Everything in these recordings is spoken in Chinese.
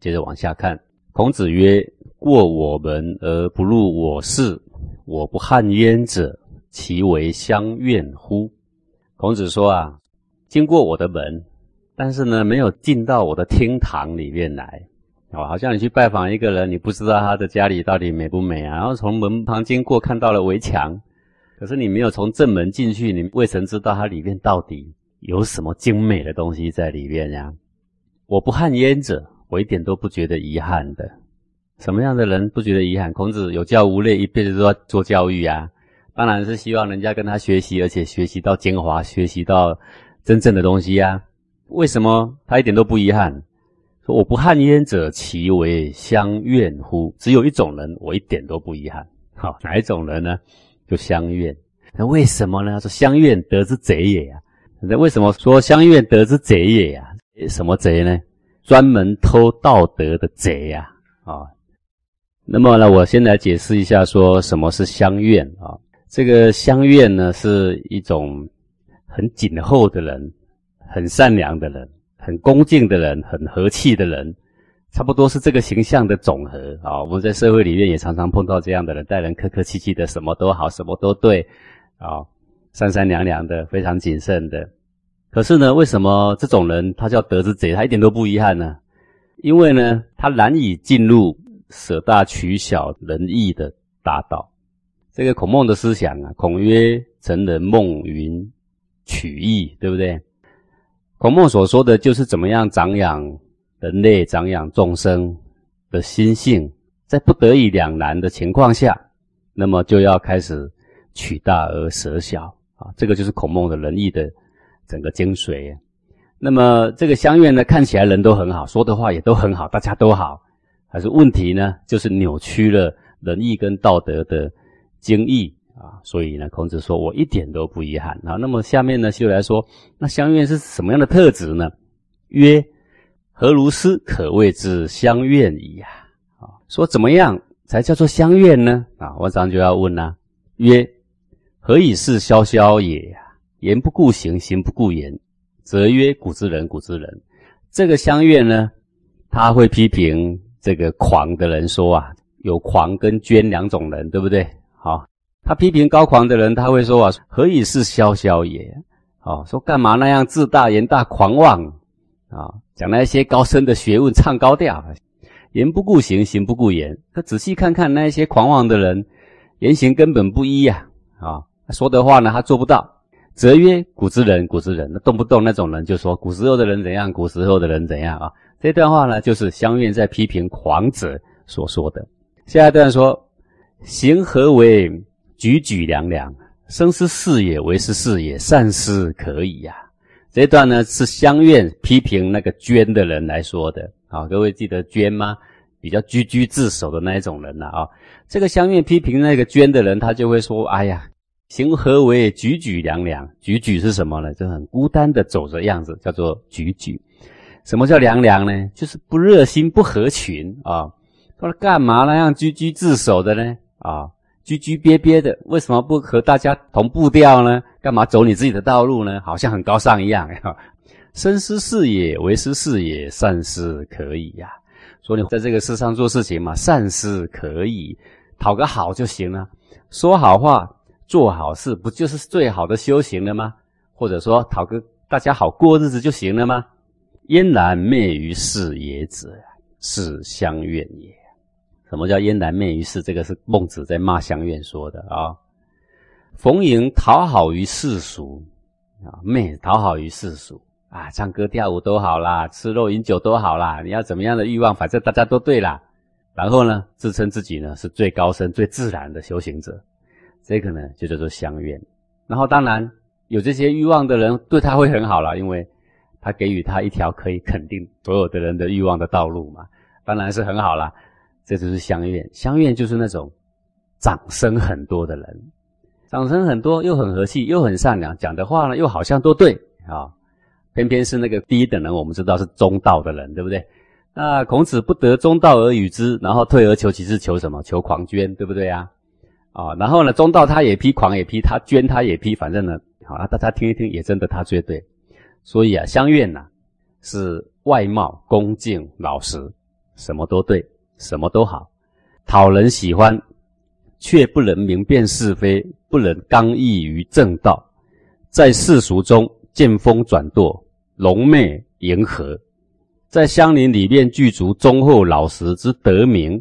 接着往下看，孔子曰：“过我门而不入我室，我不汉焉者，其为乡怨乎？”孔子说啊，经过我的门，但是呢，没有进到我的厅堂里面来。哦，好像你去拜访一个人，你不知道他的家里到底美不美啊？然后从门旁经过，看到了围墙，可是你没有从正门进去，你未曾知道它里面到底有什么精美的东西在里面呀？我不憾焉者，我一点都不觉得遗憾的。什么样的人不觉得遗憾？孔子有教无类，一辈子都要做教育啊，当然是希望人家跟他学习，而且学习到精华，学习到真正的东西呀。为什么他一点都不遗憾？说我不憾焉者，其为相怨乎？只有一种人，我一点都不遗憾。好，哪一种人呢？就相怨。那为什么呢？说相怨得之贼也呀。那为什么说相怨得之贼也呀？什么贼呢？专门偷道德的贼呀！啊，那么呢，我先来解释一下，说什么是相怨啊？这个相怨呢，是一种很谨厚的人，很善良的人。很恭敬的人，很和气的人，差不多是这个形象的总和啊。我们在社会里面也常常碰到这样的人，待人客客气气的，什么都好，什么都对，啊，三三两两的，非常谨慎的。可是呢，为什么这种人他叫得之贼，他一点都不遗憾呢？因为呢，他难以进入舍大取小、仁义的大道。这个孔孟的思想啊，孔曰：“成人孟云，取义，对不对？”孔孟所说的就是怎么样长养人类、长养众生的心性，在不得已两难的情况下，那么就要开始取大而舍小啊！这个就是孔孟的仁义的整个精髓。那么这个相愿呢，看起来人都很好，说的话也都很好，大家都好，还是问题呢？就是扭曲了仁义跟道德的精义。啊，所以呢，孔子说我一点都不遗憾啊。那么下面呢，就来说，那相怨是什么样的特质呢？曰：何如斯可谓之相怨矣呀？啊，说怎么样才叫做相怨呢？啊，我常就要问呐。曰：何以是萧萧也呀？言不顾行，行不顾言，则曰古之人，古之人。这个相悦呢，他会批评这个狂的人说啊，有狂跟捐两种人，对不对？好。他批评高狂的人，他会说啊：“何以是萧萧也？”哦，说干嘛那样自大、言大、狂妄啊？讲那些高深的学问，唱高调，言不顾行，行不顾言。可仔细看看那些狂妄的人，言行根本不一呀！啊，说的话呢，他做不到。则曰：“古之人，古之人。”动不动那种人就说：“古时候的人怎样？古时候的人怎样？”啊，这段话呢，就是相愿在批评狂者所说的。下一段说：“行何为？”举举凉凉，生思事也，为是事也，善思可以呀。这段呢是相愿批评那个捐的人来说的啊。各位记得捐吗？比较居居自守的那一种人呐啊。这个相愿批评那个捐的人，他就会说：哎呀，行何为？举举凉凉，举举是什么呢？就很孤单的走着样子，叫做举举。什么叫凉凉呢？就是不热心、不合群啊。他说干嘛那样居居自守的呢？啊。居居憋憋的，为什么不和大家同步调呢？干嘛走你自己的道路呢？好像很高尚一样。深思事也，为师事也，善思可以呀。说你在这个世上做事情嘛，善思可以，讨个好就行了。说好话，做好事，不就是最好的修行了吗？或者说讨个大家好过日子就行了吗？焉然灭于事也者，是相怨也。什么叫燕然媚于世？这个是孟子在骂乡愿说的啊。逢迎讨好于世俗啊，媚讨好于世俗啊，唱歌跳舞都好啦，吃肉饮酒都好啦，你要怎么样的欲望，反正大家都对啦。然后呢，自称自己呢是最高深、最自然的修行者，这个呢就叫做相愿。然后当然有这些欲望的人，对他会很好了，因为他给予他一条可以肯定所有的人的欲望的道路嘛，当然是很好了。这就是相愿，相愿就是那种掌声很多的人，掌声很多又很和气又很善良，讲的话呢又好像都对啊。偏偏是那个第一等人，我们知道是中道的人，对不对？那孔子不得中道而与之，然后退而求其次，求什么？求狂捐，对不对呀？啊，然后呢，中道他也批，狂也批，他捐他也批，反正呢，好啊，大家听一听，也真的他最对。所以啊，相愿呐是外貌恭敬老实。什么都对，什么都好，讨人喜欢，却不能明辨是非，不能刚毅于正道，在世俗中见风转舵，龙媚迎合，在乡邻里面具足忠厚老实之德名，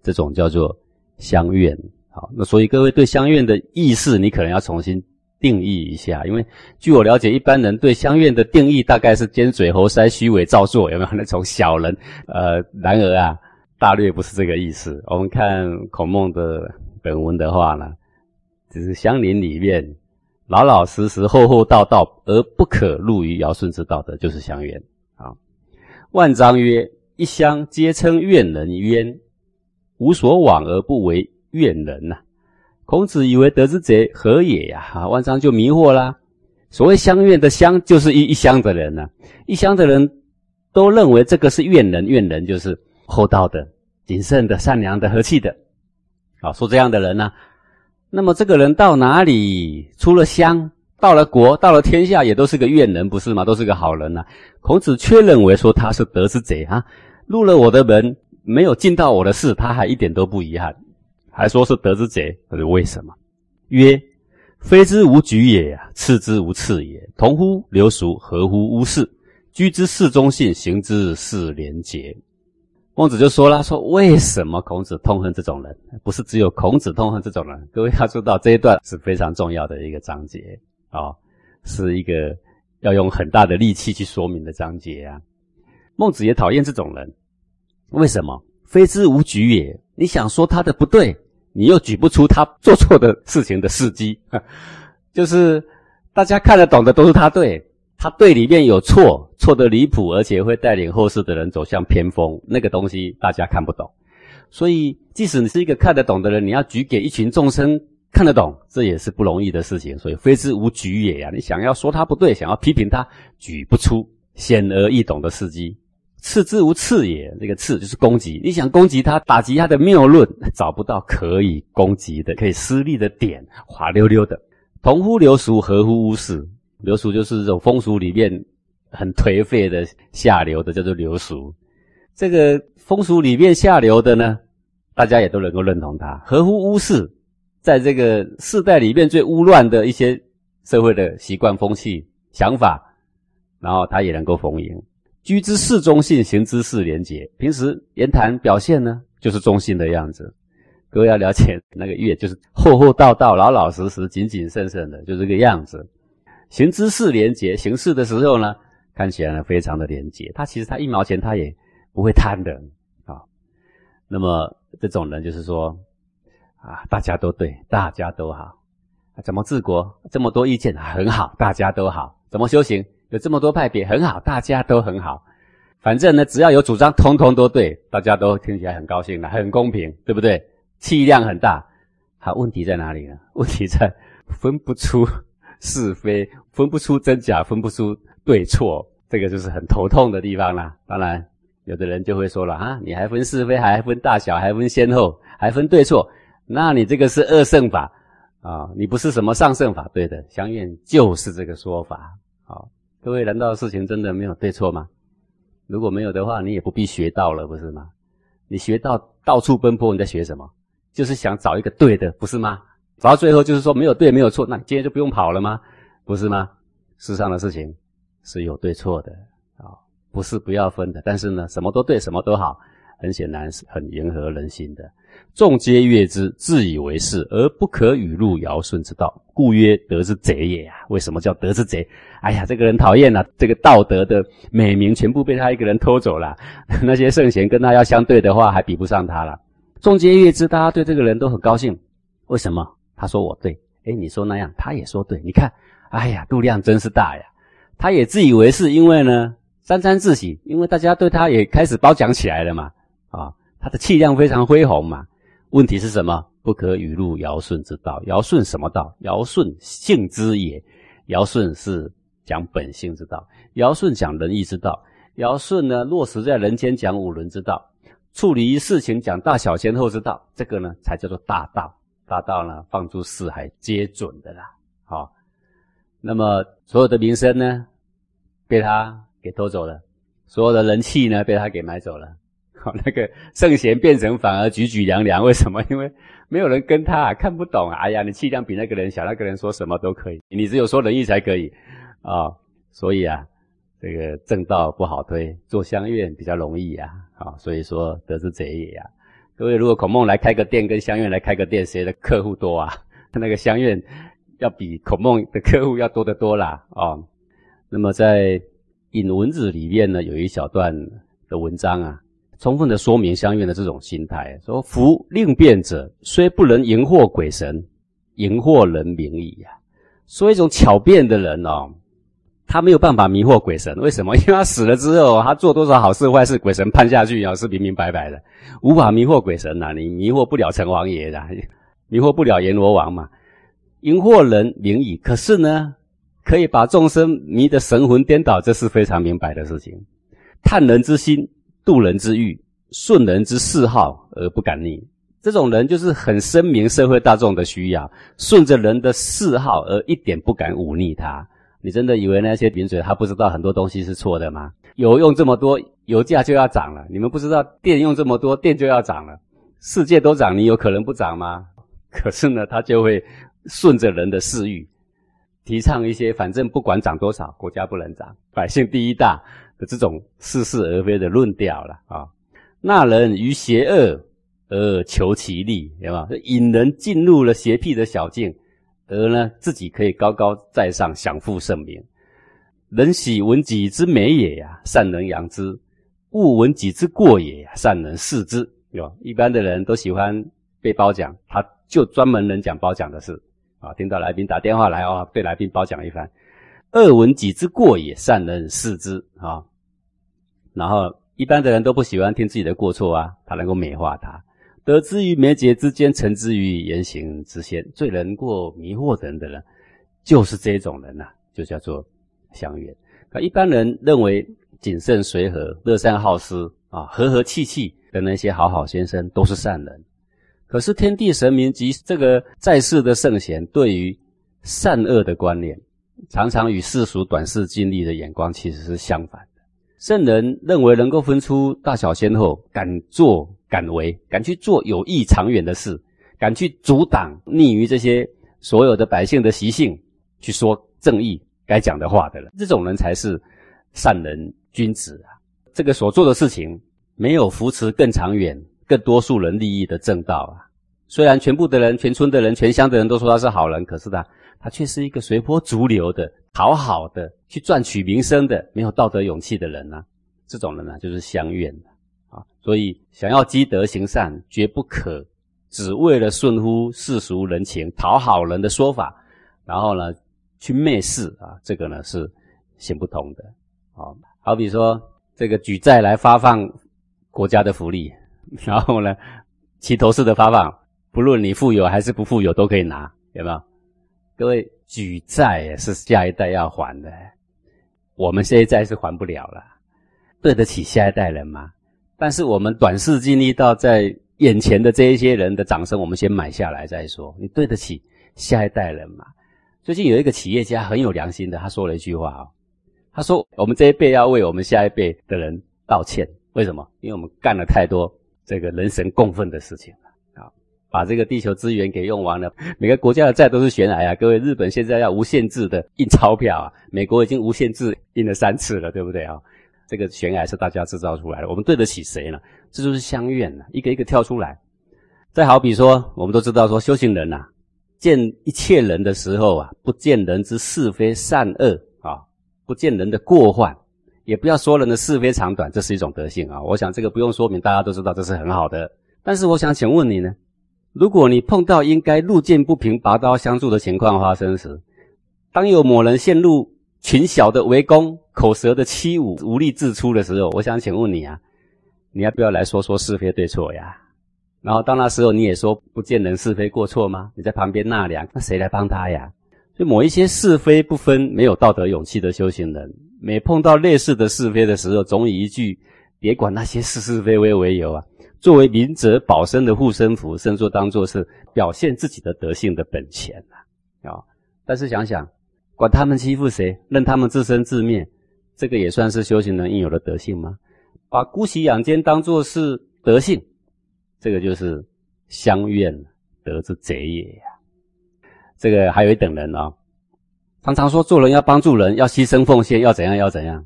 这种叫做相愿。好，那所以各位对乡愿的意思，你可能要重新。定义一下，因为据我了解，一般人对乡愿的定义大概是尖嘴猴腮、虚伪造作，有没有 那种小人？呃，然而啊，大略不是这个意思。我们看孔孟的本文的话呢，只是乡邻里面老老实实、厚厚道道而不可入于尧舜之道的，就是相愿啊。万章曰：“一乡皆称怨人冤，无所往而不为怨人呐。”孔子以为得之者何也呀？啊，万章就迷惑啦。所谓乡怨的乡，就是一一乡的人呢。一乡的人都认为这个是怨人，怨人就是厚道的、谨慎的、善良的、和气的。啊，说这样的人呢，那么这个人到哪里，出了乡，到了国，到了天下，也都是个怨人，不是吗？都是个好人呐。孔子却认为说他是得之者啊，入了我的门，没有尽到我的事，他还一点都不遗憾。还说是得之者，可是为什么？曰：非之无举也，次之无次也。同乎流俗，合乎乌事，居之事中性，行之事廉洁。孟子就说了：说为什么孔子痛恨这种人？不是只有孔子痛恨这种人。各位要知道，这一段是非常重要的一个章节啊，是一个要用很大的力气去说明的章节啊。孟子也讨厌这种人，为什么？非之无举也。你想说他的不对，你又举不出他做错的事情的事迹，就是大家看得懂的都是他对，他对里面有错，错的离谱，而且会带领后世的人走向偏锋，那个东西大家看不懂。所以，即使你是一个看得懂的人，你要举给一群众生看得懂，这也是不容易的事情。所以，非之无举也呀！你想要说他不对，想要批评他，举不出显而易懂的事迹。次之无次也，这个次就是攻击。你想攻击他，打击他的谬论，找不到可以攻击的、可以施力的点，滑溜溜的。同乎流俗，合乎污事。流俗就是这种风俗里面很颓废的、下流的，叫做流俗。这个风俗里面下流的呢，大家也都能够认同他。合乎污事，在这个世代里面最污乱的一些社会的习惯、风气、想法，然后他也能够逢迎。居之事中性，行之事廉洁。平时言谈表现呢，就是中性的样子。各位要了解，那个月就是厚厚道道、老老实实、谨谨慎慎的，就这个样子。行之事廉洁，行事的时候呢，看起来呢非常的廉洁。他其实他一毛钱他也不会贪的啊。那么这种人就是说啊，大家都对，大家都好。怎么治国？这么多意见很好，大家都好。怎么修行？有这么多派别，很好，大家都很好。反正呢，只要有主张，通通都对，大家都听起来很高兴了，很公平，对不对？气量很大。好，问题在哪里呢？问题在分不出是非，分不出真假，分不出对错，这个就是很头痛的地方啦。当然，有的人就会说了啊，你还分是非，还分大小，还分先后，还分对错，那你这个是二圣法啊，你不是什么上圣法。对的，相愿就是这个说法。好。各位，难道事情真的没有对错吗？如果没有的话，你也不必学到了，不是吗？你学到到处奔波，你在学什么？就是想找一个对的，不是吗？找到最后就是说没有对，没有错，那你今天就不用跑了吗？不是吗？世上的事情是有对错的啊，不是不要分的。但是呢，什么都对，什么都好，很显然是很迎合人心的。众皆悦之，自以为是，而不可与入尧舜之道，故曰得之贼也啊！为什么叫得之贼？哎呀，这个人讨厌了，这个道德的美名全部被他一个人偷走了。那些圣贤跟他要相对的话，还比不上他了。众皆悦之，大家对这个人都很高兴。为什么？他说我对，哎，你说那样，他也说对。你看，哎呀，度量真是大呀！他也自以为是，因为呢，沾沾自喜，因为大家对他也开始褒奖起来了嘛。啊，他的气量非常恢宏嘛。问题是什么？不可语入尧舜之道。尧舜什么道？尧舜性之也。尧舜是讲本性之道。尧舜讲仁义之道。尧舜呢，落实在人间讲五伦之道。处理事情讲大小先后之道。这个呢，才叫做大道。大道呢，放诸四海皆准的啦。好，那么所有的名声呢，被他给偷走了；所有的人气呢，被他给买走了。好，那个圣贤变成反而举举凉凉，为什么？因为没有人跟他啊看不懂啊。哎呀，你气量比那个人小，那个人说什么都可以，你只有说仁义才可以啊。所以啊，这个正道不好推，做香院比较容易啊。啊，所以说得之贼也呀。各位，如果孔孟来开个店，跟香院来开个店，谁的客户多啊？那个香院要比孔孟的客户要多得多啦。哦，那么在引文字里面呢，有一小段的文章啊，充分的说明相应的这种心态。说：“夫令变者，虽不能荧惑鬼神，荧惑人名矣呀。”说一种巧辩的人哦，他没有办法迷惑鬼神。为什么？因为他死了之后，他做多少好事坏事，鬼神判下去啊，是明明白白的，无法迷惑鬼神呐。你迷惑不了城隍爷的，迷惑不了阎罗王嘛。荧惑人名矣，可是呢？可以把众生迷得神魂颠倒，这是非常明白的事情。探人之心，度人之欲，顺人之嗜好而不敢逆。这种人就是很深明社会大众的需要，顺着人的嗜好而一点不敢忤逆他。你真的以为那些名嘴他不知道很多东西是错的吗？油用这么多，油价就要涨了。你们不知道电用这么多，电就要涨了。世界都涨，你有可能不涨吗？可是呢，他就会顺着人的私欲。提倡一些反正不管涨多少，国家不能涨，百姓第一大的这种似是而非的论调了啊！那人于邪恶而求其利，对吧？引人进入了邪僻的小径，而呢自己可以高高在上，享负盛名。人喜闻己之美也呀，善人扬之；恶闻己之过也，善能示之。有一般的人都喜欢被褒奖，他就专门能讲褒奖的事。啊，听到来宾打电话来哦，对来宾褒奖一番。恶闻己之过也，善能示之啊。然后一般的人都不喜欢听自己的过错啊，他能够美化他。得之于眉睫之间，成之于言行之先，最能够迷惑人的人，就是这种人呐，就叫做相远。可一般人认为谨慎随和、乐善好施啊、和和气气的那些好好先生都是善人。可是天地神明及这个在世的圣贤，对于善恶的观念，常常与世俗短视尽力的眼光其实是相反。圣人认为能够分出大小先后，敢做敢为，敢去做有益长远的事，敢去阻挡逆于这些所有的百姓的习性，去说正义该讲的话的人，这种人才是善人君子啊！这个所做的事情，没有扶持更长远。更多数人利益的正道啊！虽然全部的人、全村的人、全乡的人都说他是好人，可是他他却是一个随波逐流的、讨好的、去赚取名声的、没有道德勇气的人呢。这种人呢，就是相怨的啊！所以，想要积德行善，绝不可只为了顺乎世俗人情、讨好人的说法，然后呢去媚世啊！这个呢是行不通的啊！好比说，这个举债来发放国家的福利。然后呢，齐头式的发放，不论你富有还是不富有，都可以拿，有没有？各位举债是下一代要还的，我们现在是还不了了，对得起下一代人吗？但是我们短视经历到在眼前的这一些人的掌声，我们先买下来再说。你对得起下一代人吗？最近有一个企业家很有良心的，他说了一句话啊，他说：“我们这一辈要为我们下一辈的人道歉，为什么？因为我们干了太多。”这个人神共愤的事情，把这个地球资源给用完了，每个国家的债都是悬崖啊！各位，日本现在要无限制的印钞票啊，美国已经无限制印了三次了，对不对啊？这个悬崖是大家制造出来的，我们对得起谁呢？这就是相怨呐，一个一个跳出来。再好比说，我们都知道说，修行人呐，见一切人的时候啊，不见人之是非善恶啊，不见人的过患。也不要说人的是非长短，这是一种德性啊！我想这个不用说明，大家都知道这是很好的。但是我想请问你呢，如果你碰到应该路见不平拔刀相助的情况发生时，当有某人陷入群小的围攻、口舌的欺侮、无力自出的时候，我想请问你啊，你要不要来说说是非对错呀？然后到那时候你也说不见人是非过错吗？你在旁边纳凉，那谁来帮他呀？就某一些是非不分、没有道德勇气的修行人。每碰到类似的是非的时候，总以一句“别管那些是是非非”为由啊，作为明哲保身的护身符，甚至当作是表现自己的德性的本钱啊！啊，但是想想，管他们欺负谁，任他们自生自灭，这个也算是修行人应有的德性吗？把姑息养奸当作是德性，这个就是相怨德之贼也呀。这个还有一等人啊，常常说做人要帮助人，要牺牲奉献，要怎样要怎样。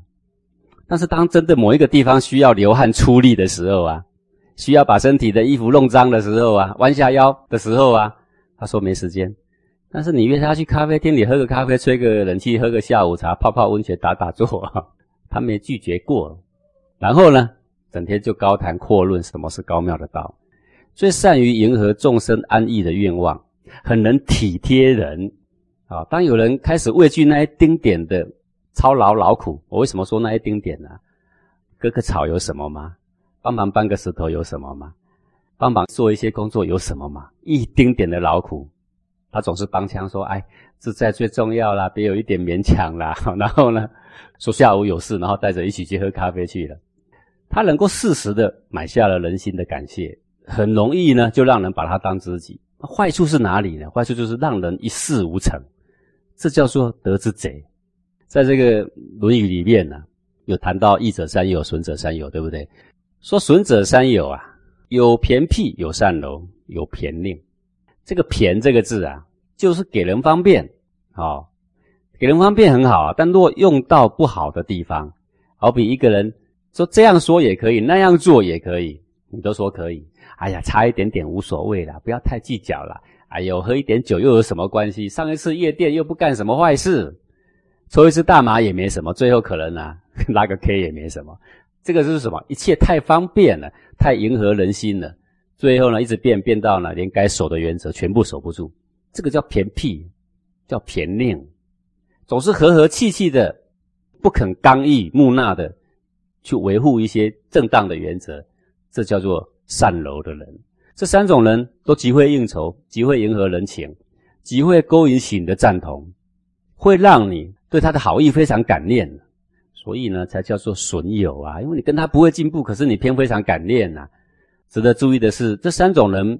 但是当真的某一个地方需要流汗出力的时候啊，需要把身体的衣服弄脏的时候啊，弯下腰的时候啊，他说没时间。但是你约他去咖啡厅里喝个咖啡，吹个冷气，喝个下午茶，泡泡温泉，打打坐，他没拒绝过。然后呢，整天就高谈阔论什么是高妙的道，最善于迎合众生安逸的愿望，很能体贴人。啊，当有人开始畏惧那一丁点的。操劳劳苦，我为什么说那一丁点呢？割个草有什么吗？帮忙搬个石头有什么吗？帮忙做一些工作有什么吗？一丁点的劳苦，他总是帮腔说：“哎，自在最重要啦，别有一点勉强啦。”然后呢，说下午有事，然后带着一起去喝咖啡去了。他能够适时的买下了人心的感谢，很容易呢就让人把他当知己。坏处是哪里呢？坏处就是让人一事无成，这叫做得之贼。在这个《论语》里面呢，有谈到益者三友，损者三友，对不对？说损者三友啊，有偏僻，有善柔，有偏佞。这个“偏”这个字啊，就是给人方便，哦，给人方便很好啊。但若用到不好的地方，好比一个人说这样说也可以，那样做也可以，你都说可以。哎呀，差一点点无所谓啦，不要太计较了。哎呦，喝一点酒又有什么关系？上一次夜店又不干什么坏事。抽一次大麻也没什么，最后可能呢 拉个 K 也没什么。这个是什么？一切太方便了，太迎合人心了。最后呢，一直变变到呢，连该守的原则全部守不住。这个叫偏僻，叫偏佞，总是和和气气的，不肯刚毅木讷的去维护一些正当的原则。这叫做善柔的人。这三种人都极会应酬，极会迎合人情，极会勾引起你的赞同，会让你。对他的好意非常感念，所以呢，才叫做损友啊。因为你跟他不会进步，可是你偏非常感念呐。值得注意的是，这三种人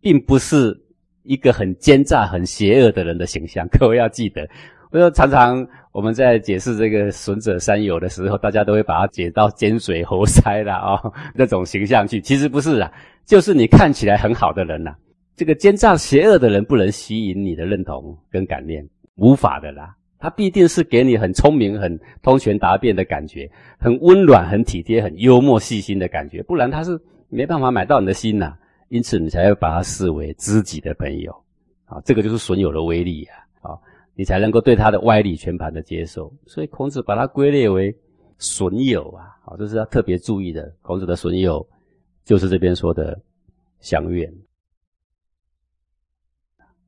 并不是一个很奸诈、很邪恶的人的形象。各位要记得，我说常常我们在解释这个损者三友的时候，大家都会把它解到尖嘴猴腮的啊那种形象去。其实不是啊，就是你看起来很好的人呐，这个奸诈邪恶的人不能吸引你的认同跟感念，无法的啦。他必定是给你很聪明、很通权达变的感觉，很温暖、很体贴、很幽默、细心的感觉，不然他是没办法买到你的心呐。因此，你才会把他视为知己的朋友啊。这个就是损友的威力啊！啊，你才能够对他的歪理全盘的接受。所以，孔子把它归类为损友啊。啊，这是要特别注意的。孔子的损友，就是这边说的相怨。